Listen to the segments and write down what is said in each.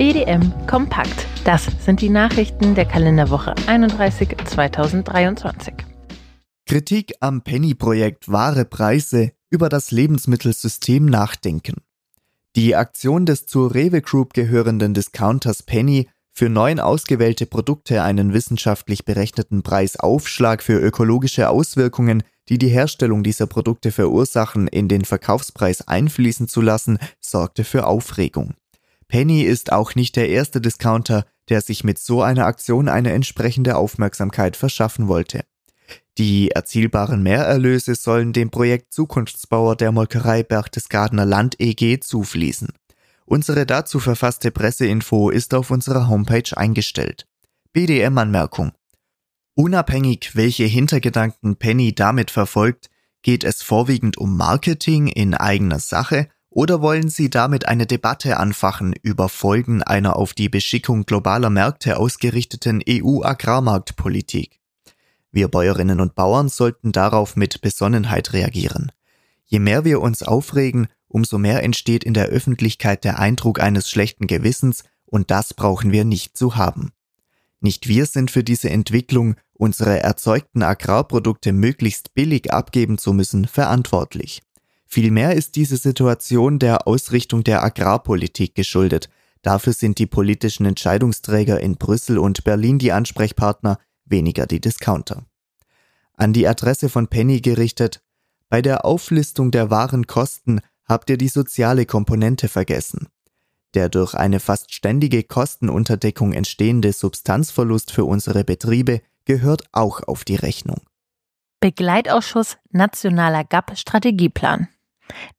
BDM Kompakt. Das sind die Nachrichten der Kalenderwoche 31 2023. Kritik am Penny-Projekt Wahre Preise über das Lebensmittelsystem nachdenken. Die Aktion des zur Rewe Group gehörenden Discounters Penny für neun ausgewählte Produkte einen wissenschaftlich berechneten Preisaufschlag für ökologische Auswirkungen, die die Herstellung dieser Produkte verursachen, in den Verkaufspreis einfließen zu lassen, sorgte für Aufregung. Penny ist auch nicht der erste Discounter, der sich mit so einer Aktion eine entsprechende Aufmerksamkeit verschaffen wollte. Die erzielbaren Mehrerlöse sollen dem Projekt Zukunftsbauer der Molkerei Berchtesgadener Land EG zufließen. Unsere dazu verfasste Presseinfo ist auf unserer Homepage eingestellt. BDM-Anmerkung. Unabhängig, welche Hintergedanken Penny damit verfolgt, geht es vorwiegend um Marketing in eigener Sache oder wollen Sie damit eine Debatte anfachen über Folgen einer auf die Beschickung globaler Märkte ausgerichteten EU-Agrarmarktpolitik? Wir Bäuerinnen und Bauern sollten darauf mit Besonnenheit reagieren. Je mehr wir uns aufregen, umso mehr entsteht in der Öffentlichkeit der Eindruck eines schlechten Gewissens, und das brauchen wir nicht zu haben. Nicht wir sind für diese Entwicklung, unsere erzeugten Agrarprodukte möglichst billig abgeben zu müssen, verantwortlich. Vielmehr ist diese Situation der Ausrichtung der Agrarpolitik geschuldet. Dafür sind die politischen Entscheidungsträger in Brüssel und Berlin die Ansprechpartner, weniger die Discounter. An die Adresse von Penny gerichtet, bei der Auflistung der wahren Kosten habt ihr die soziale Komponente vergessen. Der durch eine fast ständige Kostenunterdeckung entstehende Substanzverlust für unsere Betriebe gehört auch auf die Rechnung. Begleitausschuss Nationaler GAP-Strategieplan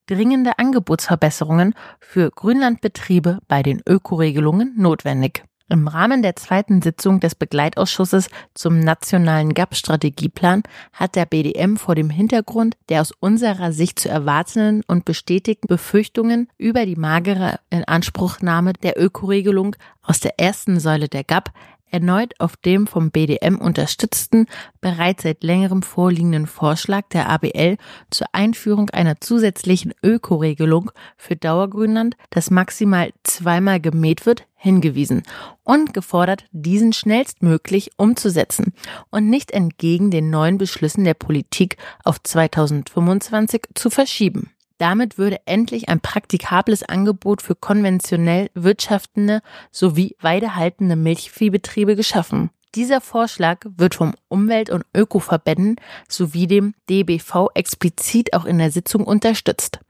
dringende Angebotsverbesserungen für Grünlandbetriebe bei den Ökoregelungen notwendig. Im Rahmen der zweiten Sitzung des Begleitausschusses zum nationalen GAP-Strategieplan hat der BDM vor dem Hintergrund der aus unserer Sicht zu erwartenden und bestätigten Befürchtungen über die magere Inanspruchnahme der Ökoregelung aus der ersten Säule der GAP erneut auf dem vom BDM unterstützten, bereits seit längerem vorliegenden Vorschlag der ABL zur Einführung einer zusätzlichen Ökoregelung für Dauergrünland, das maximal zweimal gemäht wird, hingewiesen und gefordert, diesen schnellstmöglich umzusetzen und nicht entgegen den neuen Beschlüssen der Politik auf 2025 zu verschieben. Damit würde endlich ein praktikables Angebot für konventionell wirtschaftende sowie weidehaltende Milchviehbetriebe geschaffen. Dieser Vorschlag wird vom Umwelt- und Ökoverbänden sowie dem DBV explizit auch in der Sitzung unterstützt.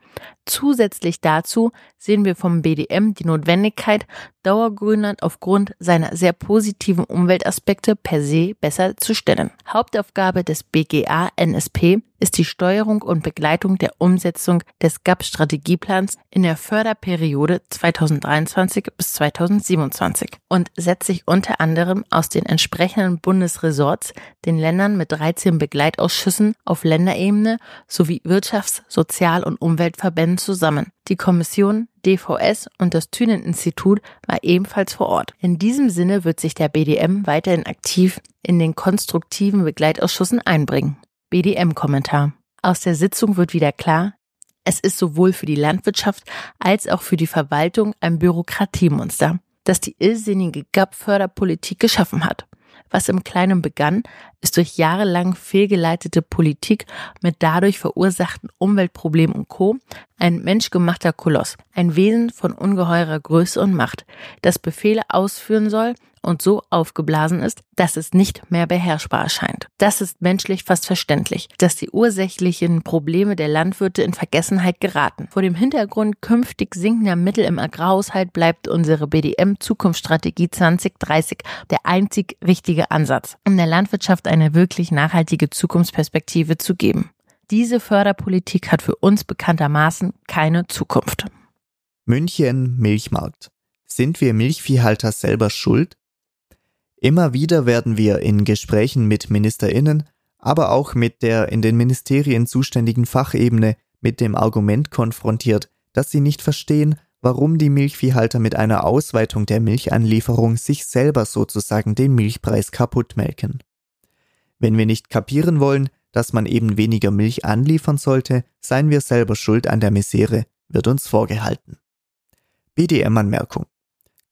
Zusätzlich dazu sehen wir vom BDM die Notwendigkeit, Dauergrünland aufgrund seiner sehr positiven Umweltaspekte per se besser zu stellen. Hauptaufgabe des BGA NSP ist die Steuerung und Begleitung der Umsetzung des GAP-Strategieplans in der Förderperiode 2023 bis 2027 und setzt sich unter anderem aus den entsprechenden Bundesresorts, den Ländern mit 13 Begleitausschüssen auf Länderebene sowie Wirtschafts-, Sozial- und Umweltverbänden zusammen. Die Kommission, DVS und das Thünen-Institut war ebenfalls vor Ort. In diesem Sinne wird sich der BDM weiterhin aktiv in den konstruktiven Begleitausschüssen einbringen. BDM-Kommentar. Aus der Sitzung wird wieder klar, es ist sowohl für die Landwirtschaft als auch für die Verwaltung ein Bürokratiemonster, das die irrsinnige GAP-Förderpolitik geschaffen hat. Was im Kleinen begann, ist durch jahrelang fehlgeleitete Politik mit dadurch verursachten Umweltproblemen und Co. ein menschgemachter Koloss, ein Wesen von ungeheurer Größe und Macht, das Befehle ausführen soll und so aufgeblasen ist, dass es nicht mehr beherrschbar erscheint. Das ist menschlich fast verständlich, dass die ursächlichen Probleme der Landwirte in Vergessenheit geraten. Vor dem Hintergrund künftig sinkender Mittel im Agrarhaushalt bleibt unsere BDM Zukunftsstrategie 2030 der einzig richtige Ansatz, um der Landwirtschaft eine wirklich nachhaltige Zukunftsperspektive zu geben. Diese Förderpolitik hat für uns bekanntermaßen keine Zukunft. München Milchmarkt. Sind wir Milchviehhalter selber schuld? Immer wieder werden wir in Gesprächen mit Ministerinnen, aber auch mit der in den Ministerien zuständigen Fachebene mit dem Argument konfrontiert, dass sie nicht verstehen, warum die Milchviehhalter mit einer Ausweitung der Milchanlieferung sich selber sozusagen den Milchpreis kaputtmelken. Wenn wir nicht kapieren wollen, dass man eben weniger Milch anliefern sollte, seien wir selber schuld an der Misere, wird uns vorgehalten. BDM-Anmerkung.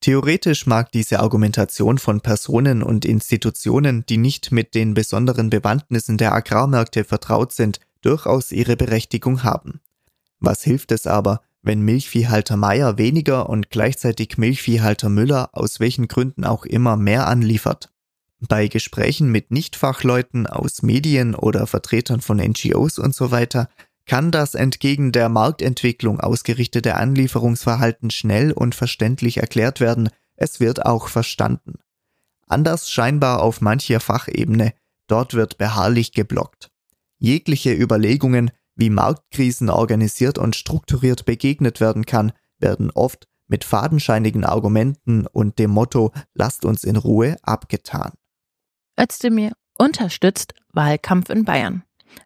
Theoretisch mag diese Argumentation von Personen und Institutionen, die nicht mit den besonderen Bewandtnissen der Agrarmärkte vertraut sind, durchaus ihre Berechtigung haben. Was hilft es aber, wenn Milchviehhalter Meier weniger und gleichzeitig Milchviehhalter Müller aus welchen Gründen auch immer mehr anliefert? Bei Gesprächen mit Nichtfachleuten aus Medien oder Vertretern von NGOs und so weiter kann das entgegen der Marktentwicklung ausgerichtete Anlieferungsverhalten schnell und verständlich erklärt werden, es wird auch verstanden. Anders scheinbar auf mancher Fachebene, dort wird beharrlich geblockt. Jegliche Überlegungen, wie Marktkrisen organisiert und strukturiert begegnet werden kann, werden oft mit fadenscheinigen Argumenten und dem Motto Lasst uns in Ruhe abgetan. Özdemir unterstützt Wahlkampf in Bayern.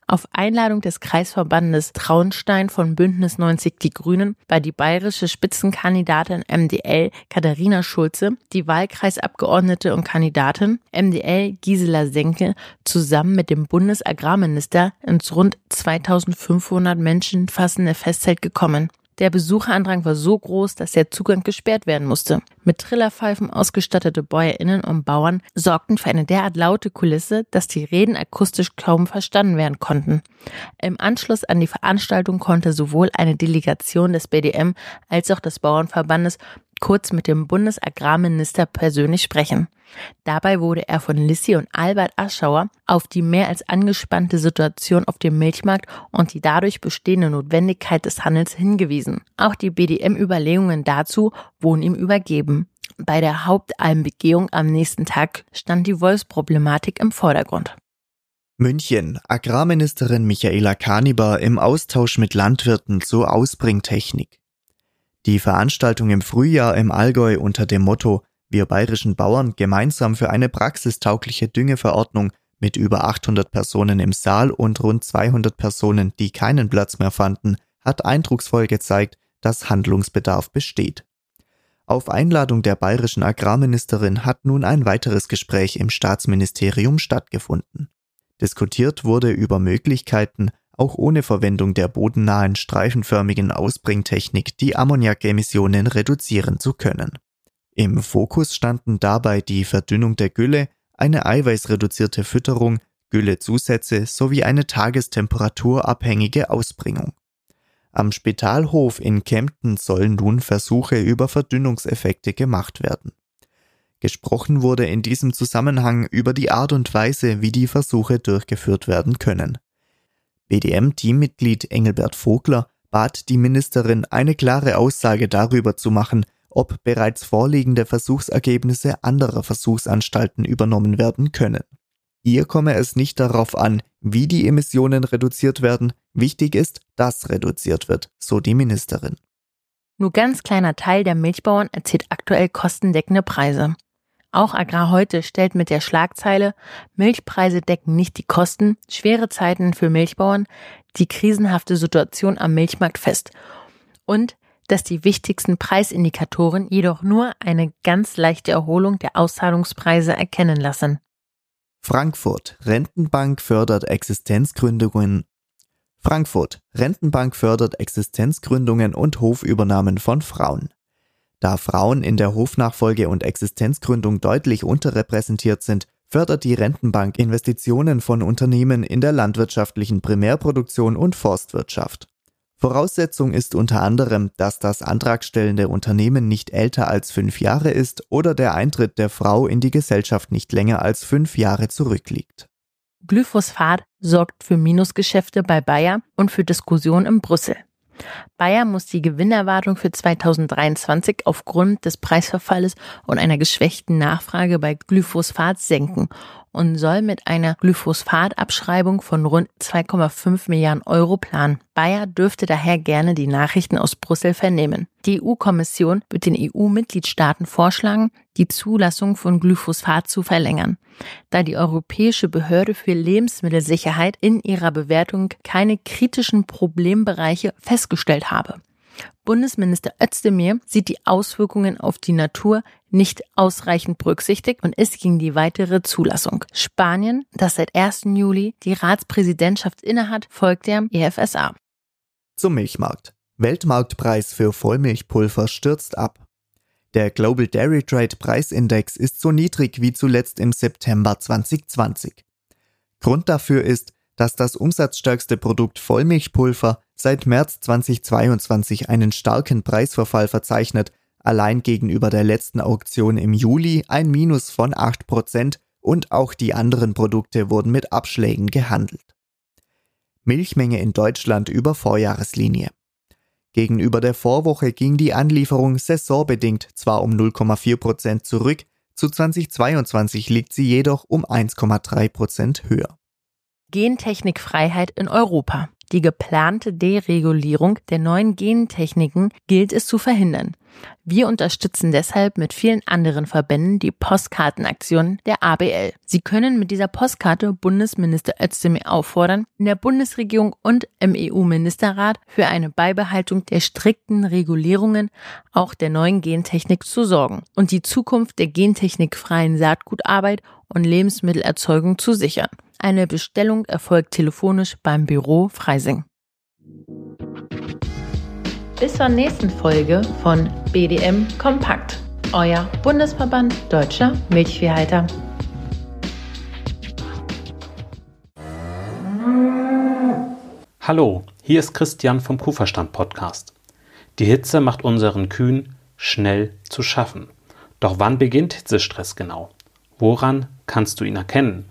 Auf Einladung des Kreisverbandes Traunstein von Bündnis 90 Die Grünen war die bayerische Spitzenkandidatin MDL Katharina Schulze, die Wahlkreisabgeordnete und Kandidatin MDL Gisela Senke zusammen mit dem Bundesagrarminister ins rund 2500 Menschen fassende Festzelt gekommen. Der Besucherandrang war so groß, dass der Zugang gesperrt werden musste. Mit Trillerpfeifen ausgestattete Bäuerinnen und Bauern sorgten für eine derart laute Kulisse, dass die Reden akustisch kaum verstanden werden konnten. Im Anschluss an die Veranstaltung konnte sowohl eine Delegation des BDM als auch des Bauernverbandes kurz mit dem Bundesagrarminister persönlich sprechen. Dabei wurde er von Lissi und Albert Aschauer auf die mehr als angespannte Situation auf dem Milchmarkt und die dadurch bestehende Notwendigkeit des Handels hingewiesen. Auch die BDM-Überlegungen dazu wurden ihm übergeben. Bei der Hauptalmbegehung am nächsten Tag stand die Wolfsproblematik im Vordergrund. München. Agrarministerin Michaela Kaniber im Austausch mit Landwirten zur Ausbringtechnik. Die Veranstaltung im Frühjahr im Allgäu unter dem Motto Wir bayerischen Bauern gemeinsam für eine praxistaugliche Düngeverordnung mit über 800 Personen im Saal und rund 200 Personen, die keinen Platz mehr fanden, hat eindrucksvoll gezeigt, dass Handlungsbedarf besteht. Auf Einladung der bayerischen Agrarministerin hat nun ein weiteres Gespräch im Staatsministerium stattgefunden. Diskutiert wurde über Möglichkeiten, auch ohne Verwendung der bodennahen streifenförmigen Ausbringtechnik die Ammoniakemissionen reduzieren zu können. Im Fokus standen dabei die Verdünnung der Gülle, eine eiweißreduzierte Fütterung, Güllezusätze sowie eine tagestemperaturabhängige Ausbringung. Am Spitalhof in Kempten sollen nun Versuche über Verdünnungseffekte gemacht werden. Gesprochen wurde in diesem Zusammenhang über die Art und Weise, wie die Versuche durchgeführt werden können. BDM-Teammitglied Engelbert Vogler bat die Ministerin, eine klare Aussage darüber zu machen, ob bereits vorliegende Versuchsergebnisse anderer Versuchsanstalten übernommen werden können. Ihr komme es nicht darauf an, wie die Emissionen reduziert werden, wichtig ist, dass reduziert wird, so die Ministerin. Nur ganz kleiner Teil der Milchbauern erzielt aktuell kostendeckende Preise. Auch Agrar heute stellt mit der Schlagzeile Milchpreise decken nicht die Kosten, schwere Zeiten für Milchbauern, die krisenhafte Situation am Milchmarkt fest und dass die wichtigsten Preisindikatoren jedoch nur eine ganz leichte Erholung der Auszahlungspreise erkennen lassen. Frankfurt Rentenbank fördert Existenzgründungen Frankfurt Rentenbank fördert Existenzgründungen und Hofübernahmen von Frauen. Da Frauen in der Hofnachfolge und Existenzgründung deutlich unterrepräsentiert sind, fördert die Rentenbank Investitionen von Unternehmen in der landwirtschaftlichen Primärproduktion und Forstwirtschaft. Voraussetzung ist unter anderem, dass das antragstellende Unternehmen nicht älter als fünf Jahre ist oder der Eintritt der Frau in die Gesellschaft nicht länger als fünf Jahre zurückliegt. Glyphosat sorgt für Minusgeschäfte bei Bayer und für Diskussionen in Brüssel. Bayer muss die Gewinnerwartung für 2023 aufgrund des Preisverfalles und einer geschwächten Nachfrage bei Glyphosat senken und soll mit einer Glyphosatabschreibung von rund 2,5 Milliarden Euro planen. Bayer dürfte daher gerne die Nachrichten aus Brüssel vernehmen. Die EU-Kommission wird den EU-Mitgliedstaaten vorschlagen, die Zulassung von Glyphosat zu verlängern, da die Europäische Behörde für Lebensmittelsicherheit in ihrer Bewertung keine kritischen Problembereiche festgestellt habe. Bundesminister Özdemir sieht die Auswirkungen auf die Natur nicht ausreichend berücksichtigt und ist gegen die weitere Zulassung. Spanien, das seit 1. Juli die Ratspräsidentschaft innehat, folgt der EFSA. Zum Milchmarkt. Weltmarktpreis für Vollmilchpulver stürzt ab. Der Global Dairy Trade Preisindex ist so niedrig wie zuletzt im September 2020. Grund dafür ist, dass das umsatzstärkste Produkt Vollmilchpulver seit März 2022 einen starken Preisverfall verzeichnet, allein gegenüber der letzten Auktion im Juli ein Minus von 8% und auch die anderen Produkte wurden mit Abschlägen gehandelt. Milchmenge in Deutschland über Vorjahreslinie. Gegenüber der Vorwoche ging die Anlieferung saisonbedingt zwar um 0,4 Prozent zurück, zu 2022 liegt sie jedoch um 1,3 Prozent höher. Gentechnikfreiheit in Europa. Die geplante Deregulierung der neuen Gentechniken gilt es zu verhindern. Wir unterstützen deshalb mit vielen anderen Verbänden die Postkartenaktion der ABL. Sie können mit dieser Postkarte Bundesminister Özdemir auffordern, in der Bundesregierung und im EU-Ministerrat für eine Beibehaltung der strikten Regulierungen auch der neuen Gentechnik zu sorgen und die Zukunft der gentechnikfreien Saatgutarbeit und Lebensmittelerzeugung zu sichern. Eine Bestellung erfolgt telefonisch beim Büro Freising. Bis zur nächsten Folge von BDM Kompakt, euer Bundesverband Deutscher Milchviehhalter. Hallo, hier ist Christian vom Kuhverstand Podcast. Die Hitze macht unseren Kühen schnell zu schaffen. Doch wann beginnt Hitzestress genau? Woran kannst du ihn erkennen?